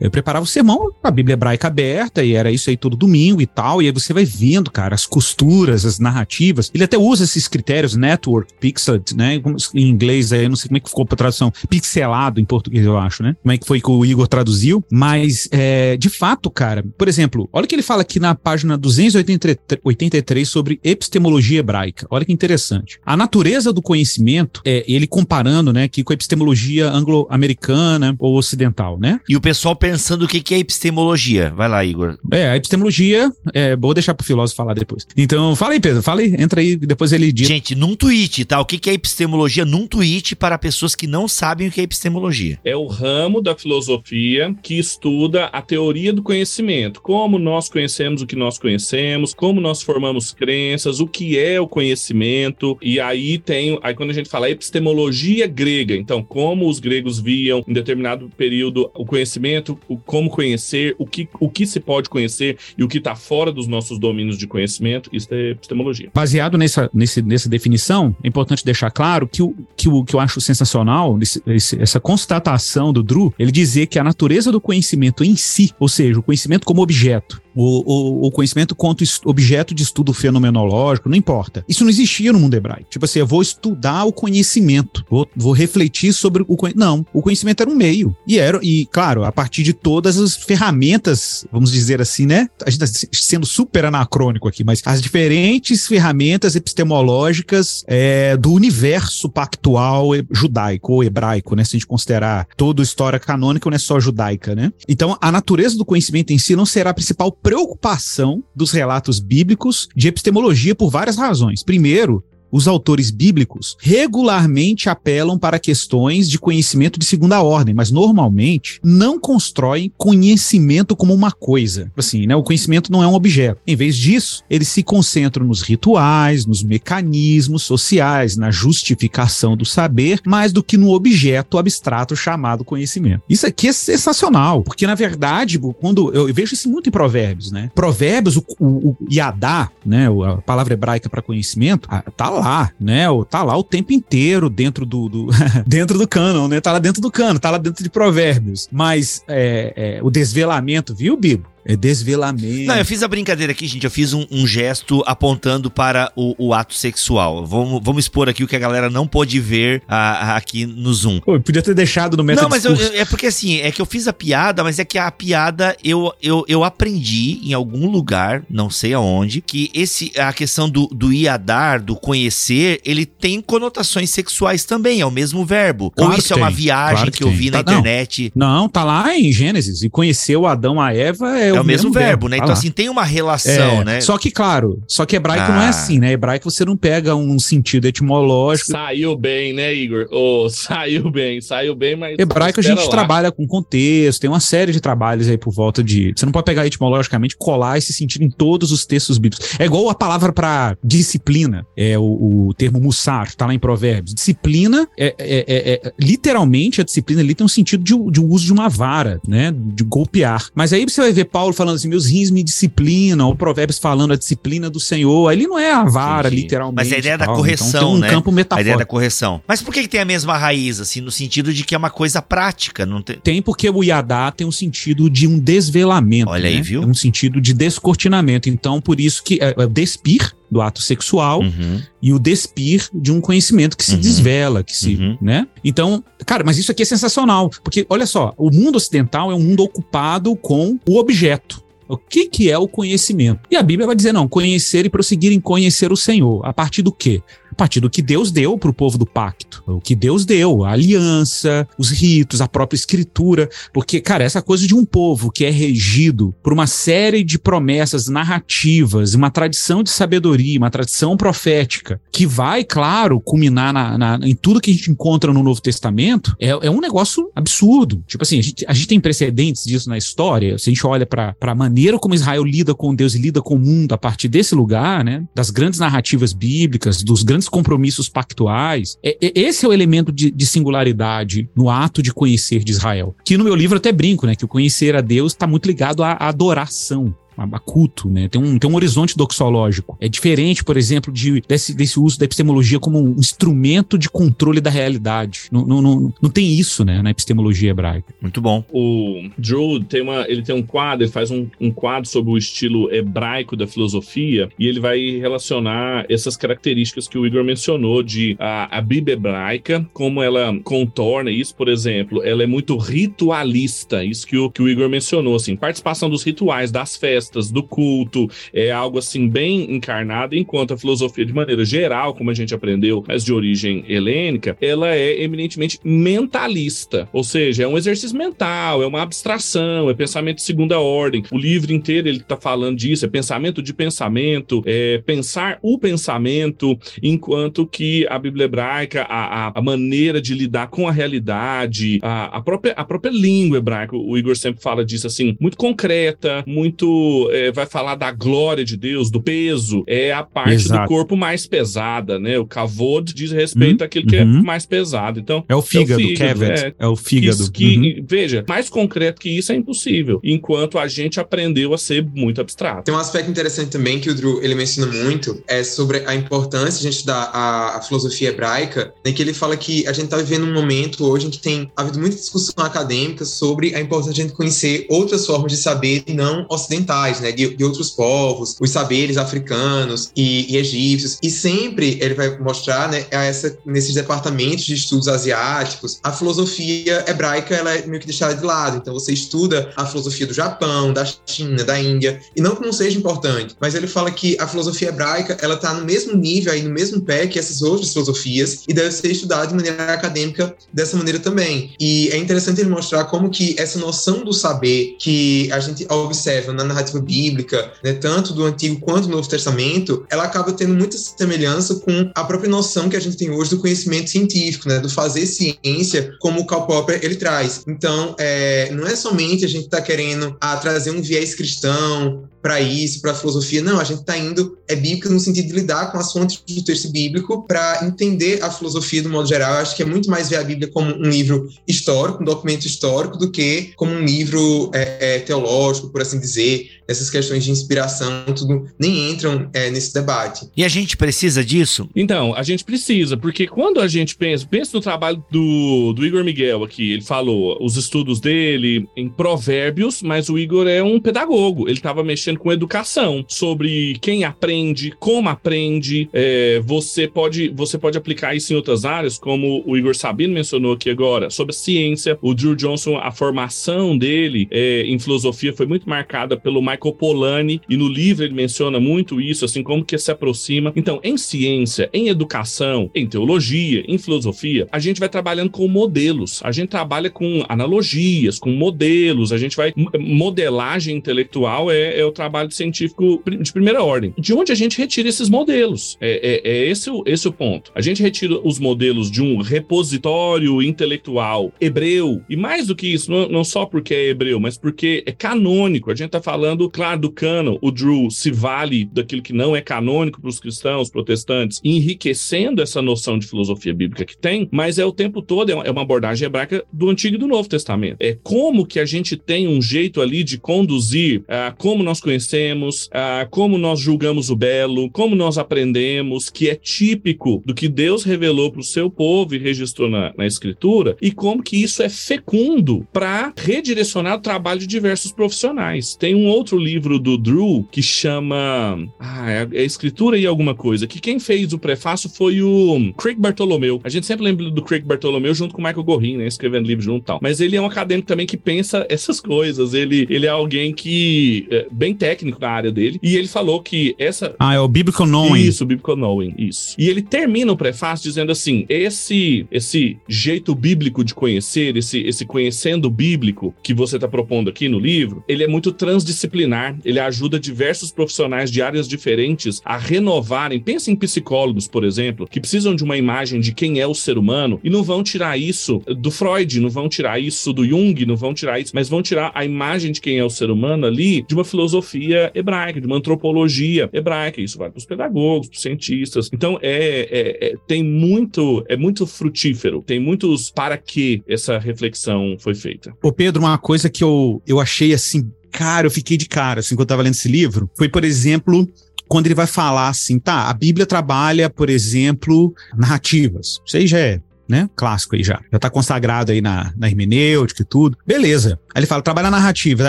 D: eu preparava o sermão com a Bíblia hebraica aberta, e era isso aí todo domingo e tal. E aí você vai vendo, cara, as costuras, as narrativas. Ele até usa esses critérios, network, pixeled, né? Em inglês, aí, não sei como é que ficou a tradução. Pixelado em português, eu acho, né? Como é que foi que o Igor traduziu. Mas, é, de fato, cara, por exemplo, olha o que ele fala aqui na página 283 sobre epistemologia hebraica. Olha que interessante. A natureza do conhecimento, é, ele comparando, né, aqui com a epistemologia anglo-americana ou ocidental, né?
A: E o pessoal pensando o que é epistemologia. Vai lá, Igor.
D: É, a epistemologia, é, vou deixar pro filósofo falar depois. Então, fala aí, Pedro, fala aí, entra aí, depois ele diz.
A: Gente, num tweet, tá? O que é epistemologia num tweet para pessoas que não sabem o que é epistemologia?
B: É o ramo da filosofia que estuda a teoria do conhecimento, como nós conhecemos o que nós conhecemos, como nós formamos crenças, o que é o conhecimento, e aí tem, aí quando a gente fala epistemologia grega, então como os gregos viam em determinado período o conhecimento, o como conhecer, o que, o que se pode conhecer e o que está fora dos nossos domínios de conhecimento, isso é epistemologia.
D: Baseado nessa, nesse, nessa definição, é importante deixar claro que o que, o, que eu acho sensacional, esse, essa constatação do Drew, ele dizer que a natureza do conhecimento em si, ou seja, o conhecimento como objeto, o, o, o, conhecimento quanto objeto de estudo fenomenológico, não importa. Isso não existia no mundo hebraico. Tipo assim, eu vou estudar o conhecimento, vou, vou refletir sobre o conhecimento. Não, o conhecimento era um meio. E era, e claro, a partir de todas as ferramentas, vamos dizer assim, né? A gente está sendo super anacrônico aqui, mas as diferentes ferramentas epistemológicas é, do universo pactual judaico ou hebraico, né? Se a gente considerar toda a história canônica, não é só judaica, né? Então, a natureza do conhecimento em si não será a principal preocupação dos relatos bíblicos de epistemologia por várias razões. Primeiro, os autores bíblicos regularmente apelam para questões de conhecimento de segunda ordem, mas normalmente não constroem conhecimento como uma coisa. Assim, né? O conhecimento não é um objeto. Em vez disso, eles se concentram nos rituais, nos mecanismos sociais, na justificação do saber, mais do que no objeto abstrato chamado conhecimento. Isso aqui é sensacional, porque na verdade, quando eu vejo isso muito em Provérbios, né? Provérbios, o, o, o Yadá, né? A palavra hebraica para conhecimento, tá lá lá, né? Tá lá o tempo inteiro dentro do, do dentro do canon, né? Tá lá dentro do canon, tá lá dentro de provérbios. Mas é, é, o desvelamento, viu, Bibo? É desvelamento.
A: Não, eu fiz a brincadeira aqui, gente. Eu fiz um, um gesto apontando para o, o, ato sexual. Vamos, vamos expor aqui o que a galera não pôde ver a, a, aqui no Zoom.
D: Pô, podia ter deixado no
A: método Não, mas eu, eu, é porque assim, é que eu fiz a piada, mas é que a piada eu, eu, eu aprendi em algum lugar, não sei aonde, que esse a questão do, do iadar, do conhecer, ele tem conotações sexuais também, é o mesmo verbo. Claro Ou isso é uma viagem claro que, que eu vi na
D: tá,
A: internet.
D: Não, não, tá lá em Gênesis. E conheceu Adão a Eva
A: é é, o, mesmo, mesmo verbo, né? Tá então, lá. assim, tem uma relação, é, né?
D: Só que, claro, só que hebraico ah. não é ah. assim, né? Hebraico você não pega um sentido etimológico.
B: Saiu bem, né, Igor? Oh, saiu bem, saiu bem, mas.
D: Hebraico a gente lá. trabalha com contexto, tem uma série de trabalhos aí por volta de. Você não pode pegar etimologicamente, colar esse sentido em todos os textos bíblicos. É igual a palavra para disciplina, é o, o, termo mussar, tá lá em Provérbios. Disciplina é, é, é, é, literalmente a disciplina ali tem um sentido de, de uso de uma vara, né? De golpear. Mas aí você vai ver Paulo falando assim, meus rins me disciplinam, ou Provérbios falando a disciplina do Senhor. Ali não é a vara, literalmente.
A: Mas a ideia da correção, então, tem um né? campo metafórico. A ideia da correção. Mas por que, que tem a mesma raiz, assim, no sentido de que é uma coisa prática? Não tem...
D: tem porque o Yadá tem um sentido de um desvelamento.
A: Olha né? aí, viu?
D: É um sentido de descortinamento. Então, por isso que é, é despir do ato sexual uhum. e o despir de um conhecimento que se uhum. desvela, que se, uhum. né? Então, cara, mas isso aqui é sensacional, porque olha só, o mundo ocidental é um mundo ocupado com o objeto. O que, que é o conhecimento? E a Bíblia vai dizer, não, conhecer e prosseguir em conhecer o Senhor. A partir do quê? A partir do que Deus deu para o povo do pacto. O que Deus deu, a aliança, os ritos, a própria escritura. Porque, cara, essa coisa de um povo que é regido por uma série de promessas narrativas, uma tradição de sabedoria, uma tradição profética, que vai, claro, culminar na, na, em tudo que a gente encontra no Novo Testamento, é, é um negócio absurdo. Tipo assim, a gente, a gente tem precedentes disso na história. Se a gente olha para a maneira como Israel lida com Deus e lida com o mundo a partir desse lugar, né? Das grandes narrativas bíblicas, dos grandes compromissos pactuais. É, é, esse é o elemento de, de, singularidade no ato de conhecer de Israel. Que no meu livro até brinco, né? Que o conhecer a Deus está muito ligado à adoração a culto, né? Tem um, tem um horizonte doxológico. É diferente, por exemplo, de, desse, desse uso da epistemologia como um instrumento de controle da realidade. Não, não, não, não tem isso, né, na epistemologia hebraica.
A: Muito bom.
B: O Drew tem uma, ele tem um quadro, ele faz um, um quadro sobre o estilo hebraico da filosofia e ele vai relacionar essas características que o Igor mencionou de a, a Bíblia hebraica, como ela contorna isso, por exemplo, ela é muito ritualista, isso que o, que o Igor mencionou, assim, participação dos rituais, das festas, festas, do culto, é algo assim bem encarnado, enquanto a filosofia, de maneira geral, como a gente aprendeu, mas de origem helênica, ela é eminentemente mentalista, ou seja, é um exercício mental, é uma abstração, é pensamento de segunda ordem. O livro inteiro ele está falando disso, é pensamento de pensamento, é pensar o pensamento, enquanto que a Bíblia hebraica, a, a, maneira de lidar com a realidade, a, a, própria, a própria língua hebraica, o Igor sempre fala disso assim, muito concreta, muito é, vai falar da glória de Deus, do peso, é a parte Exato. do corpo mais pesada, né? O kavod diz respeito uhum. àquilo que é uhum. mais pesado. Então,
D: é o fígado, é o fígado, é, é, o fígado.
B: Que, uhum. Veja, mais concreto que isso é impossível, enquanto a gente aprendeu a ser muito abstrato.
C: Tem um aspecto interessante também que o Drew ele menciona muito, é sobre a importância de a gente estudar a, a filosofia hebraica, né, que ele fala que a gente está vivendo um momento hoje em que tem havido muita discussão acadêmica sobre a importância de a gente conhecer outras formas de saber não ocidentais né, de, de outros povos, os saberes africanos e, e, egípcios. E sempre ele vai mostrar, né, essa, nesses departamentos de estudos asiáticos, a filosofia hebraica ela é meio que deixada de lado. Então você estuda a filosofia do Japão, da China, da Índia, e não que não seja importante, mas ele fala que a filosofia hebraica ela está no mesmo nível, aí, no mesmo pé que essas outras filosofias, e deve ser estudada de maneira acadêmica dessa maneira também. E é interessante ele mostrar como que essa noção do saber que a gente observa na narrativa narrativa bíblica, né, tanto do Antigo quanto do Novo Testamento, ela acaba tendo muita semelhança com a própria noção que a gente tem hoje do conhecimento científico, né, do fazer ciência, como o Karl Popper ele traz. Então, é, não é somente a gente estar tá querendo a, ah, trazer um viés cristão, para isso, para a filosofia. Não, a gente está indo, é bíblica no sentido de lidar com as fontes do texto bíblico para entender a filosofia do modo geral. Eu acho que é muito mais ver a Bíblia como um livro histórico, um documento histórico, do que como um livro é, é, teológico, por assim dizer. Essas questões de inspiração, tudo nem entram é, nesse debate.
A: E a gente precisa disso?
B: Então, a gente precisa, porque quando a gente pensa, pensa no trabalho do, do Igor Miguel aqui, ele falou os estudos dele em provérbios, mas o Igor é um pedagogo, ele estava mexendo com educação, sobre quem aprende, como aprende. É, você, pode, você pode aplicar isso em outras áreas, como o Igor Sabino mencionou aqui agora, sobre a ciência. O Drew Johnson, a formação dele é, em filosofia foi muito marcada pelo Michael Polanyi, e no livro ele menciona muito isso, assim, como que se aproxima. Então, em ciência, em educação, em teologia, em filosofia, a gente vai trabalhando com modelos, a gente trabalha com analogias, com modelos, a gente vai. Modelagem intelectual é, é o trabalho científico de primeira ordem. De onde a gente retira esses modelos? É, é, é esse, o, esse o ponto. A gente retira os modelos de um repositório intelectual hebreu, e mais do que isso, não, não só porque é hebreu, mas porque é canônico. A gente está falando, claro, do cano. O Drew se vale daquilo que não é canônico para os cristãos, protestantes, enriquecendo essa noção de filosofia bíblica que tem, mas é o tempo todo, é uma, é uma abordagem hebraica do Antigo e do Novo Testamento. É como que a gente tem um jeito ali de conduzir, uh, como nós conhecemos conhecemos, ah, como nós julgamos o belo, como nós aprendemos, que é típico do que Deus revelou para o seu povo e registrou na, na Escritura, e como que isso é fecundo para redirecionar o trabalho de diversos profissionais. Tem um outro livro do Drew que chama. Ah, é, é Escritura e alguma coisa, que quem fez o prefácio foi o Craig Bartolomeu. A gente sempre lembra do Craig Bartolomeu junto com o Michael Gorin, né? Escrevendo livro junto e tal. Mas ele é um acadêmico também que pensa essas coisas. Ele, ele é alguém que é bem técnico na área dele, e ele falou que essa.
D: Ah, é o Biblical Knowing.
B: Isso, o Biblical Knowing, isso. E ele termina o prefácio dizendo assim: esse, esse jeito bíblico de conhecer, esse, esse conhecendo bíblico que você está propondo aqui no livro, ele é muito transdisciplinar, ele ajuda diversos profissionais de áreas diferentes a renovarem. Pensa em psicólogos, por exemplo, que precisam de uma imagem de quem é o ser humano e não vão tirar isso do Freud, não vão tirar isso do Jung, não vão tirar isso, mas vão tirar a imagem de quem é o ser humano ali de uma filosofia hebraica, de uma antropologia hebraica. Isso vale para os pedagogos, para os cientistas. Então é, é, é, tem muito, é muito frutífero, tem muitos para que essa reflexão foi feita.
D: Ô Pedro, uma coisa que eu, eu achei assim, cara, eu fiquei de cara assim quando eu tava lendo esse livro, foi por exemplo quando ele vai falar assim, tá, a Bíblia trabalha, por exemplo, narrativas. Isso aí já é né? Clássico aí já. Já tá consagrado aí na, na hermenêutica e tudo. Beleza. Aí ele fala, trabalha narrativa.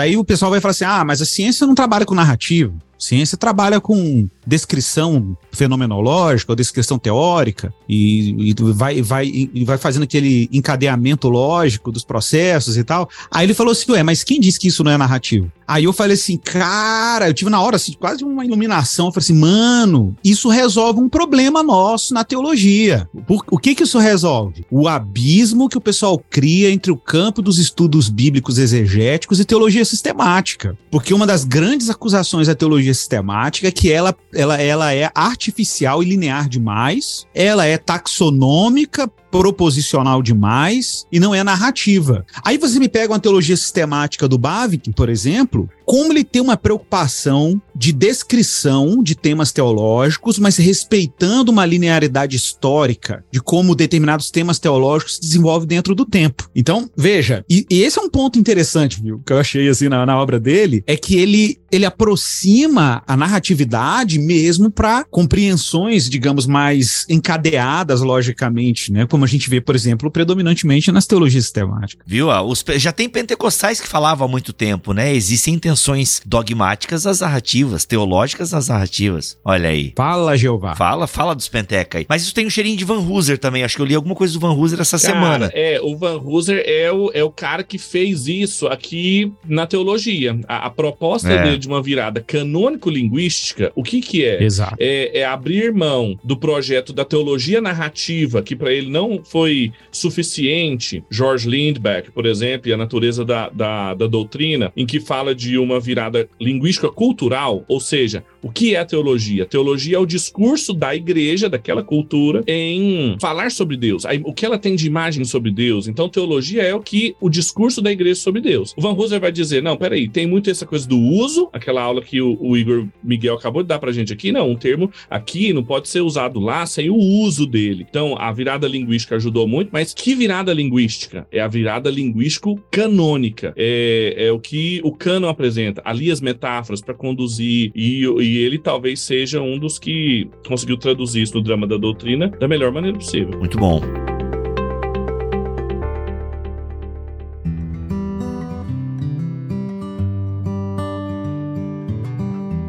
D: Aí o pessoal vai falar assim: ah, mas a ciência não trabalha com narrativa. Ciência trabalha com descrição fenomenológica ou descrição teórica e, e vai, vai, e vai fazendo aquele encadeamento lógico dos processos e tal. Aí ele falou assim, ué, mas quem disse que isso não é narrativo? Aí eu falei assim, cara, eu tive na hora assim, quase uma iluminação. Eu falei assim, mano, isso resolve um problema nosso na teologia. Por, o que que isso resolve? O abismo que o pessoal cria entre o campo dos estudos bíblicos exegéticos e teologia sistemática. Porque uma das grandes acusações da teologia sistemática é que ela, ela, ela é artificial e linear demais, ela é taxonômica, proposicional demais e não é narrativa. Aí você me pega uma teologia sistemática do Bavinck, por exemplo, como ele tem uma preocupação de descrição de temas teológicos, mas respeitando uma linearidade histórica de como determinados temas teológicos se desenvolvem dentro do tempo. Então, veja, e, e esse é um ponto interessante, viu, que eu achei assim na, na obra dele, é que ele, ele aproxima a narratividade mesmo para compreensões, digamos, mais encadeadas logicamente, né? Como a gente vê, por exemplo, predominantemente nas teologias sistemáticas.
A: Viu? Os, já tem pentecostais que falavam há muito tempo, né? Existem intenções dogmáticas às narrativas, teológicas às narrativas. Olha aí.
D: Fala, Jeová.
A: Fala, fala dos penteca aí. Mas isso tem um cheirinho de Van Hooser também. Acho que eu li alguma coisa do Van Hooser essa cara, semana.
B: É, o Van Hooser é o, é o cara que fez isso aqui na teologia. A, a proposta é. dele de uma virada canônico-linguística, o que que é?
D: Exato.
B: É, é abrir mão do projeto da teologia narrativa, que para ele não foi suficiente. George Lindbeck, por exemplo, e a natureza da, da, da doutrina, em que fala de uma virada linguística cultural, ou seja, o que é teologia? Teologia é o discurso da igreja, daquela cultura, em falar sobre Deus, o que ela tem de imagem sobre Deus. Então, teologia é o que o discurso da igreja sobre Deus. O Van Hooser vai dizer: não, peraí, tem muito essa coisa do uso, aquela aula que o, o Igor Miguel acabou de dar pra gente aqui. Não, um termo aqui não pode ser usado lá sem o uso dele. Então, a virada linguística ajudou muito, mas que virada linguística? É a virada linguístico canônica. É, é o que o cano apresenta. Ali as metáforas para conduzir e, e e ele talvez seja um dos que conseguiu traduzir isso no drama da doutrina da melhor maneira possível.
A: Muito bom.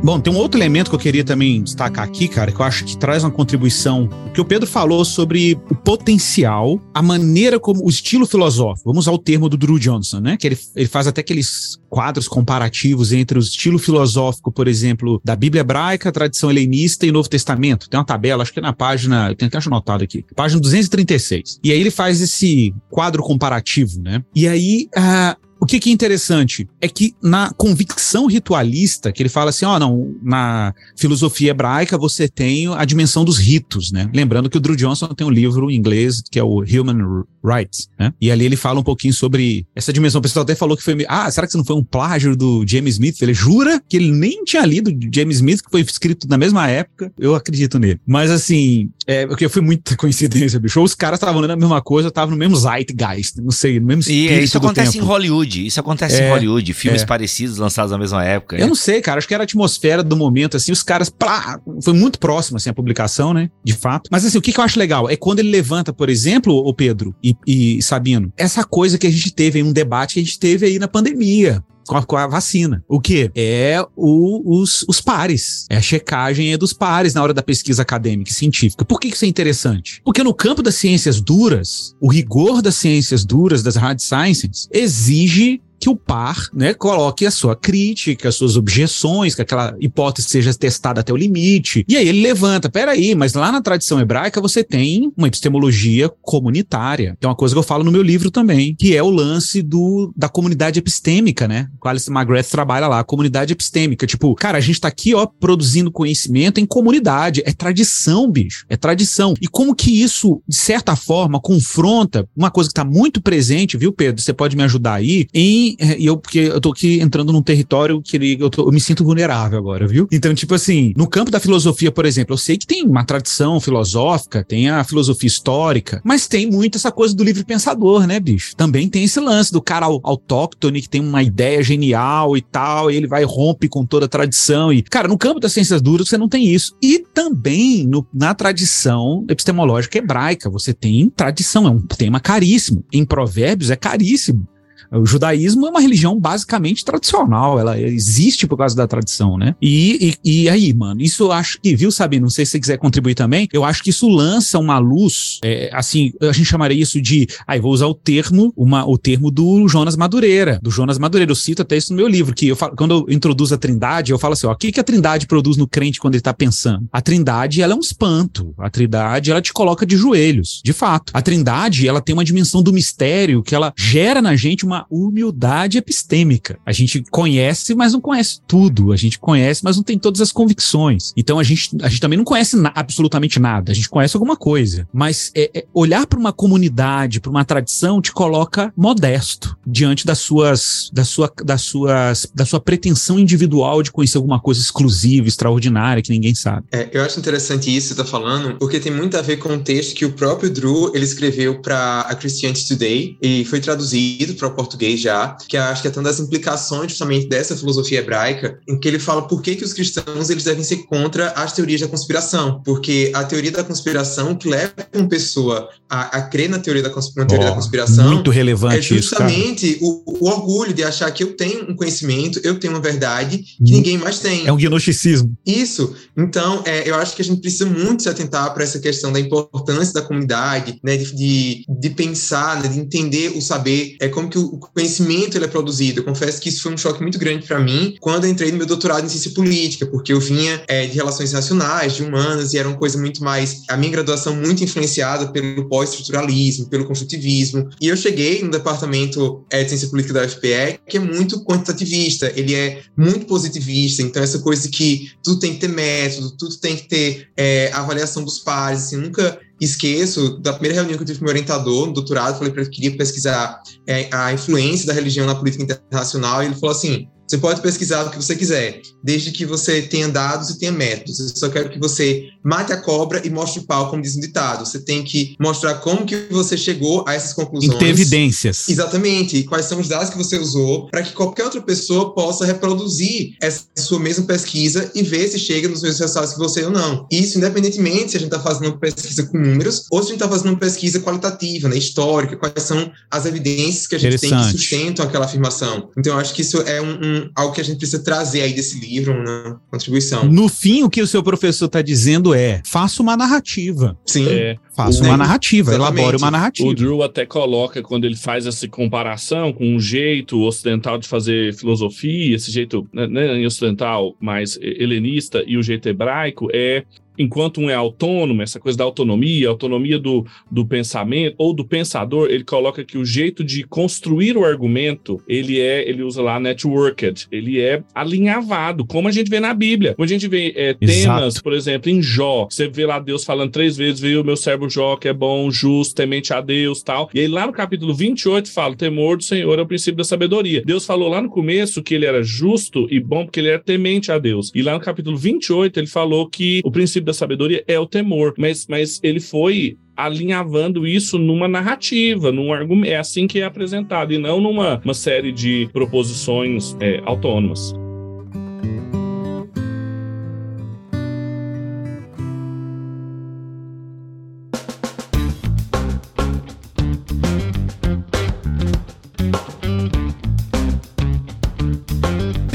D: Bom, tem um outro elemento que eu queria também destacar aqui, cara, que eu acho que traz uma contribuição. O que o Pedro falou sobre o potencial, a maneira como o estilo filosófico. Vamos usar o termo do Drew Johnson, né? Que ele, ele faz até aqueles quadros comparativos entre o estilo filosófico, por exemplo, da Bíblia hebraica, tradição helenista e Novo Testamento. Tem uma tabela, acho que é na página, eu tenho até anotado aqui, página 236. E aí ele faz esse quadro comparativo, né? E aí, uh, o que, que, é interessante é que na convicção ritualista, que ele fala assim, ó, oh, não, na filosofia hebraica você tem a dimensão dos ritos, né? Lembrando que o Drew Johnson tem um livro em inglês que é o Human Rights, né? E ali ele fala um pouquinho sobre essa dimensão. O pessoal até falou que foi, ah, será que isso não foi um plágio do James Smith? Ele jura que ele nem tinha lido James Smith, que foi escrito na mesma época. Eu acredito nele. Mas assim, é, porque foi muita coincidência, bicho. Os caras estavam lendo a mesma coisa, estavam no mesmo zeitgeist, não sei, no mesmo
A: E isso acontece tempo. em Hollywood. Hollywood. Isso acontece é, em Hollywood. Filmes é. parecidos lançados na mesma época.
D: Eu né? não sei, cara. Acho que era a atmosfera do momento, assim. Os caras, plá, foi muito próximo, assim, a publicação, né? De fato. Mas, assim, o que, que eu acho legal é quando ele levanta, por exemplo, o Pedro e, e Sabino, essa coisa que a gente teve em um debate que a gente teve aí na pandemia com a, com a, vacina. O que? É o, os, os pares. É a checagem é dos pares na hora da pesquisa acadêmica e científica. Por que isso é interessante? Porque no campo das ciências duras, o rigor das ciências duras, das hard sciences, exige que o par, né, coloque a sua crítica, as suas objeções, que aquela hipótese seja testada até o limite. E aí ele levanta, peraí, mas lá na tradição hebraica você tem uma epistemologia comunitária, que é uma coisa que eu falo no meu livro também, que é o lance do, da comunidade epistêmica, né? O Alice McGrath trabalha lá, comunidade epistêmica. Tipo, cara, a gente tá aqui, ó, produzindo conhecimento em comunidade. É tradição, bicho. É tradição. E como que isso, de certa forma, confronta uma coisa que tá muito presente, viu, Pedro? Você pode me ajudar aí, em. Eh, eu, porque eu tô aqui entrando num território que eu, tô, eu me sinto vulnerável agora, viu? Então, tipo assim, no campo da filosofia, por exemplo, eu sei que tem uma tradição filosófica, tem a filosofia histórica, mas tem muito essa coisa do livre pensador, né, bicho? Também tem esse lance do cara autóctone que tem uma ideia genial e tal, e ele vai rompe com toda a tradição. E, cara, no campo das ciências duras você não tem isso. E também no, na tradição epistemológica hebraica, você tem tradição, é um tema caríssimo. Em Provérbios é caríssimo. O judaísmo é uma religião basicamente tradicional, ela existe por causa da tradição, né? E, e, e aí, mano, isso eu acho que, viu, Sabino? Não sei se você quiser contribuir também, eu acho que isso lança uma luz, é, assim, a gente chamaria isso de, aí vou usar o termo, uma, o termo do Jonas Madureira, do Jonas Madureira, eu cito até isso no meu livro, que eu falo, quando eu introduzo a trindade, eu falo assim, ó, o que, que a trindade produz no crente quando ele tá pensando? A trindade, ela é um espanto, a trindade, ela te coloca de joelhos, de fato. A trindade, ela tem uma dimensão do mistério que ela gera na gente uma humildade epistêmica. A gente conhece, mas não conhece tudo. A gente conhece, mas não tem todas as convicções. Então a gente, a gente também não conhece na, absolutamente nada. A gente conhece alguma coisa. Mas é, é, olhar para uma comunidade, para uma tradição, te coloca modesto diante das suas, das sua, das suas, da sua pretensão individual de conhecer alguma coisa exclusiva, extraordinária que ninguém sabe.
C: É, eu acho interessante isso que você está falando, porque tem muito a ver com o texto que o próprio Drew ele escreveu para a Christianity Today e foi traduzido para português já, que acho que é tanto das implicações justamente dessa filosofia hebraica, em que ele fala por que, que os cristãos eles devem ser contra as teorias da conspiração, porque a teoria da conspiração que leva uma pessoa a, a crer na teoria da, na teoria oh, da conspiração
D: muito relevante
C: é justamente
D: isso,
C: o, o, orgulho de achar que eu tenho um conhecimento, eu tenho uma verdade que hum. ninguém mais tem.
D: É um gnosticismo.
C: Isso. Então, é, eu acho que a gente precisa muito se atentar para essa questão da importância da comunidade, né, de, de, de pensar, né, de entender o saber, é como que o conhecimento ele é produzido. Eu confesso que isso foi um choque muito grande para mim quando entrei no meu doutorado em ciência política, porque eu vinha é, de relações nacionais, de humanas, e era uma coisa muito mais. A minha graduação muito influenciada pelo pós-estruturalismo, pelo construtivismo. E eu cheguei no departamento é, de ciência política da UFPE, que é muito quantitativista, ele é muito positivista, então essa coisa que tudo tem que ter método, tudo tem que ter é, avaliação dos pares, assim, nunca esqueço da primeira reunião que eu tive com meu orientador no doutorado, falei para ele que queria pesquisar é, a influência da religião na política internacional, e ele falou assim: você pode pesquisar o que você quiser, desde que você tenha dados e tenha métodos. Eu só quero que você mate a cobra e mostre o pau, como diz um ditado. Você tem que mostrar como que você chegou a essas conclusões.
D: E ter evidências.
C: Exatamente. E quais são os dados que você usou para que qualquer outra pessoa possa reproduzir essa sua mesma pesquisa e ver se chega nos mesmos resultados que você ou não. Isso independentemente se a gente está fazendo uma pesquisa com números ou se a gente está fazendo uma pesquisa qualitativa, né, histórica, quais são as evidências que a gente tem que sustentam aquela afirmação. Então, eu acho que isso é um, um algo que a gente precisa trazer aí desse livro, uma contribuição.
D: No fim, o que o seu professor está dizendo é: faça uma narrativa.
C: Sim. É,
D: faça uma narrativa, Exatamente. elabore uma narrativa.
B: O Drew até coloca, quando ele faz essa comparação com o jeito ocidental de fazer filosofia, esse jeito né, né ocidental mais helenista e o jeito hebraico, é enquanto um é autônomo, essa coisa da autonomia, autonomia do, do pensamento ou do pensador, ele coloca que o jeito de construir o argumento, ele é, ele usa lá networked, ele é alinhavado, como a gente vê na Bíblia. Quando a gente vê é, temas, por exemplo, em Jó, você vê lá Deus falando três vezes, viu, meu servo Jó, que é bom, justo, temente a Deus, tal. E aí lá no capítulo 28 fala, o temor do Senhor é o princípio da sabedoria. Deus falou lá no começo que ele era justo e bom porque ele era temente a Deus. E lá no capítulo 28 ele falou que o princípio da sabedoria é o temor, mas, mas ele foi alinhavando isso numa narrativa, num argumento. É assim que é apresentado, e não numa uma série de proposições é, autônomas.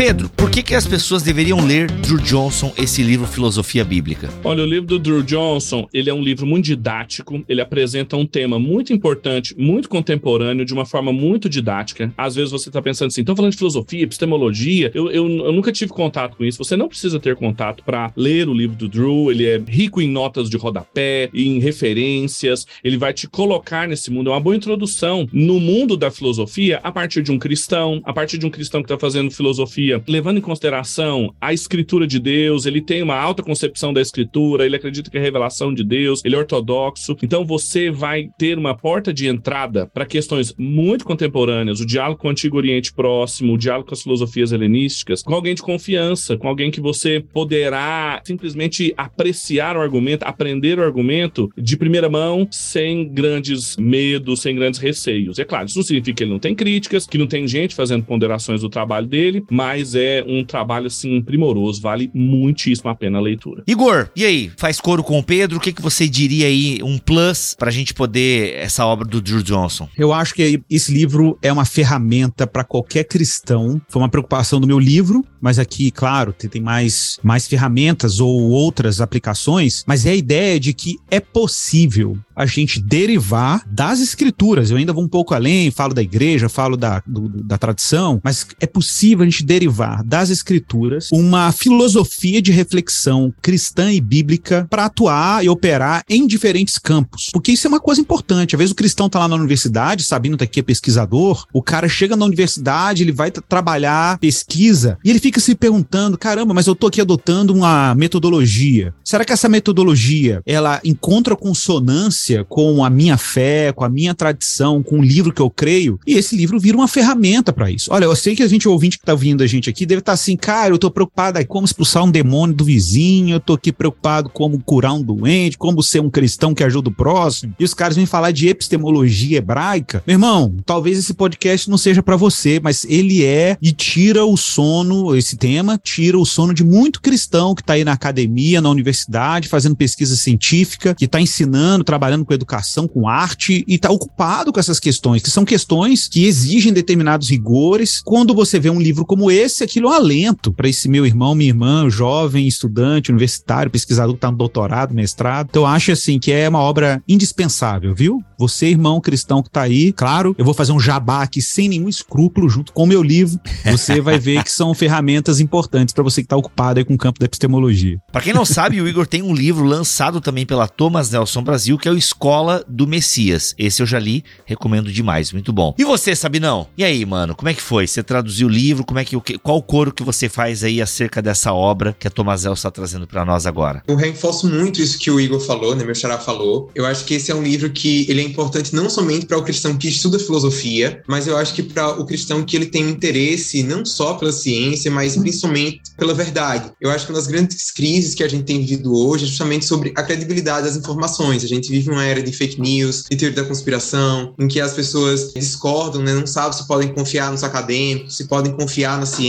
A: Pedro, por que, que as pessoas deveriam ler Drew Johnson esse livro Filosofia Bíblica?
B: Olha, o livro do Drew Johnson, ele é um livro muito didático, ele apresenta um tema muito importante, muito contemporâneo, de uma forma muito didática. Às vezes você está pensando assim, estão falando de filosofia, epistemologia, eu, eu, eu, nunca tive contato com isso. Você não precisa ter contato para ler o livro do Drew, ele é rico em notas de rodapé, em referências, ele vai te colocar nesse mundo, é uma boa introdução no mundo da filosofia a partir de um cristão, a partir de um cristão que está fazendo filosofia, levando em consideração a escritura de Deus, ele tem uma alta concepção da escritura, ele acredita que é revelação de Deus, ele é ortodoxo. Então você vai ter uma porta de entrada para questões muito contemporâneas, o diálogo com o Antigo Oriente Próximo, o diálogo com as filosofias helenísticas, com alguém de confiança, com alguém que você poderá simplesmente apreciar o argumento, aprender o argumento de primeira mão, sem grandes medos, sem grandes receios. É claro, isso não significa que ele não tem críticas, que não tem gente fazendo ponderações do trabalho dele, mas é um trabalho assim primoroso, vale muitíssimo a pena a leitura.
A: Igor, e aí? Faz coro com o Pedro? O que, que você diria aí, um plus pra gente poder essa obra do Drew Johnson?
D: Eu acho que esse livro é uma ferramenta para qualquer cristão. Foi uma preocupação do meu livro, mas aqui, claro, tem mais, mais ferramentas ou outras aplicações, mas é a ideia de que é possível a gente derivar das escrituras. Eu ainda vou um pouco além, falo da igreja, falo da, do, da tradição, mas é possível a gente derivar das escrituras uma filosofia de reflexão cristã e bíblica para atuar e operar em diferentes campos. Porque isso é uma coisa importante. Às vezes o cristão está lá na universidade, sabendo que aqui é pesquisador, o cara chega na universidade, ele vai trabalhar pesquisa e ele fica se perguntando: caramba, mas eu tô aqui adotando uma metodologia. Será que essa metodologia ela encontra consonância? com a minha fé, com a minha tradição, com o livro que eu creio, e esse livro vira uma ferramenta para isso. Olha, eu sei que a gente, ouvinte que tá ouvindo a gente aqui, deve estar tá assim, cara, eu tô preocupado aí como expulsar um demônio do vizinho, eu tô aqui preocupado como curar um doente, como ser um cristão que ajuda o próximo, e os caras vêm falar de epistemologia hebraica. Meu irmão, talvez esse podcast não seja para você, mas ele é e tira o sono, esse tema, tira o sono de muito cristão que tá aí na academia, na universidade, fazendo pesquisa científica, que tá ensinando, trabalhando com educação, com arte e está ocupado com essas questões, que são questões que exigem determinados rigores. Quando você vê um livro como esse, aquilo é um alento para esse meu irmão, minha irmã, jovem, estudante, universitário, pesquisador que está no doutorado, mestrado. Então, eu acho assim que é uma obra indispensável, viu? Você, irmão cristão que está aí, claro, eu vou fazer um jabá aqui sem nenhum escrúpulo junto com o meu livro. Você vai ver que são ferramentas importantes para você que está ocupado aí com o campo da epistemologia.
A: Para quem não sabe, o Igor tem um livro lançado também pela Thomas Nelson Brasil, que é o Escola do Messias. Esse eu já li, recomendo demais, muito bom. E você, Sabinão? E aí, mano, como é que foi? Você traduziu o livro? Como é que qual o coro que você faz aí acerca dessa obra que a Tomazel está trazendo para nós agora?
C: Eu reforço muito isso que o Igor falou, né, meu xará falou. Eu acho que esse é um livro que ele é importante não somente para o cristão que estuda filosofia, mas eu acho que para o cristão que ele tem interesse não só pela ciência, mas principalmente pela verdade. Eu acho que uma das grandes crises que a gente tem vivido hoje é justamente sobre a credibilidade das informações. A gente vive uma era de fake news, de teoria da conspiração, em que as pessoas discordam, né? não sabem se podem confiar nos acadêmicos, se podem confiar na ciência,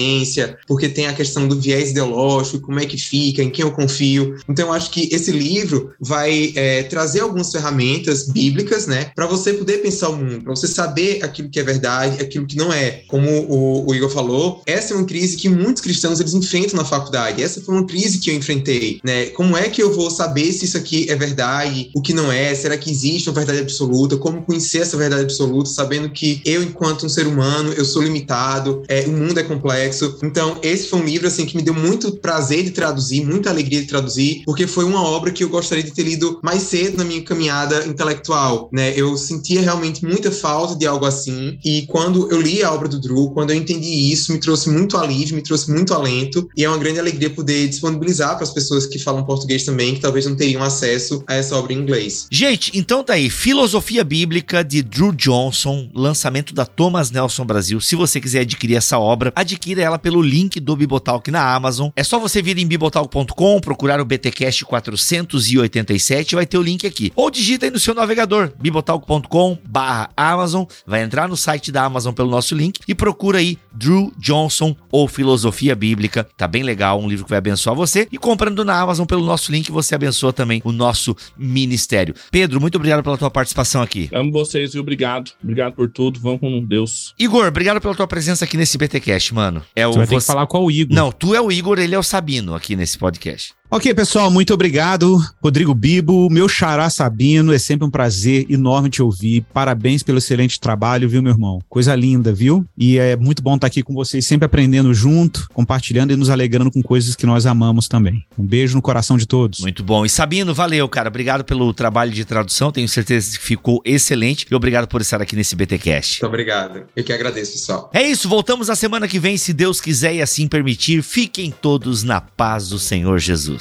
C: porque tem a questão do viés ideológico, como é que fica, em quem eu confio. Então, eu acho que esse livro vai é, trazer algumas ferramentas bíblicas, né, para você poder pensar o mundo, para você saber aquilo que é verdade, aquilo que não é. Como o, o Igor falou, essa é uma crise que muitos cristãos eles enfrentam na faculdade. Essa foi uma crise que eu enfrentei, né? Como é que eu vou saber se isso aqui é verdade, o que não é? Será que existe uma verdade absoluta? Como conhecer essa verdade absoluta, sabendo que eu, enquanto um ser humano, eu sou limitado, é, o mundo é complexo. Então, esse foi um livro assim que me deu muito prazer de traduzir, muita alegria de traduzir, porque foi uma obra que eu gostaria de ter lido mais cedo na minha caminhada intelectual, né? Eu sentia realmente muita falta de algo assim, e quando eu li a obra do Drew, quando eu entendi isso, me trouxe muito alívio, me trouxe muito alento, e é uma grande alegria poder disponibilizar para as pessoas que falam português também, que talvez não teriam acesso a essa obra em inglês.
A: Gente, então tá aí, Filosofia Bíblica de Drew Johnson, lançamento da Thomas Nelson Brasil. Se você quiser adquirir essa obra, adquira ela pelo link do Bibotalk na Amazon. É só você vir em bibotalk.com, procurar o BTcast 487 e vai ter o link aqui. Ou digita aí no seu navegador, bibotalk.com barra Amazon, vai entrar no site da Amazon pelo nosso link e procura aí Drew Johnson ou Filosofia Bíblica, tá bem legal, um livro que vai abençoar você e comprando na Amazon pelo nosso link você abençoa também o nosso ministério. Pedro, muito obrigado pela tua participação aqui.
B: Amo vocês e obrigado. Obrigado por tudo. Vamos com Deus.
A: Igor, obrigado pela tua presença aqui nesse BTcast, mano. É o
D: Você vai ter que falar qual o Igor.
A: Não, tu é o Igor, ele é o Sabino aqui nesse podcast.
D: Ok, pessoal, muito obrigado. Rodrigo Bibo, meu xará Sabino, é sempre um prazer enorme te ouvir. Parabéns pelo excelente trabalho, viu, meu irmão? Coisa linda, viu? E é muito bom estar aqui com vocês, sempre aprendendo junto, compartilhando e nos alegrando com coisas que nós amamos também. Um beijo no coração de todos.
A: Muito bom. E Sabino, valeu, cara. Obrigado pelo trabalho de tradução. Tenho certeza que ficou excelente. E obrigado por estar aqui nesse BTcast.
C: Muito obrigado. Eu que agradeço, pessoal.
A: É isso, voltamos a semana que vem, se Deus quiser e assim permitir. Fiquem todos na paz do Senhor Jesus.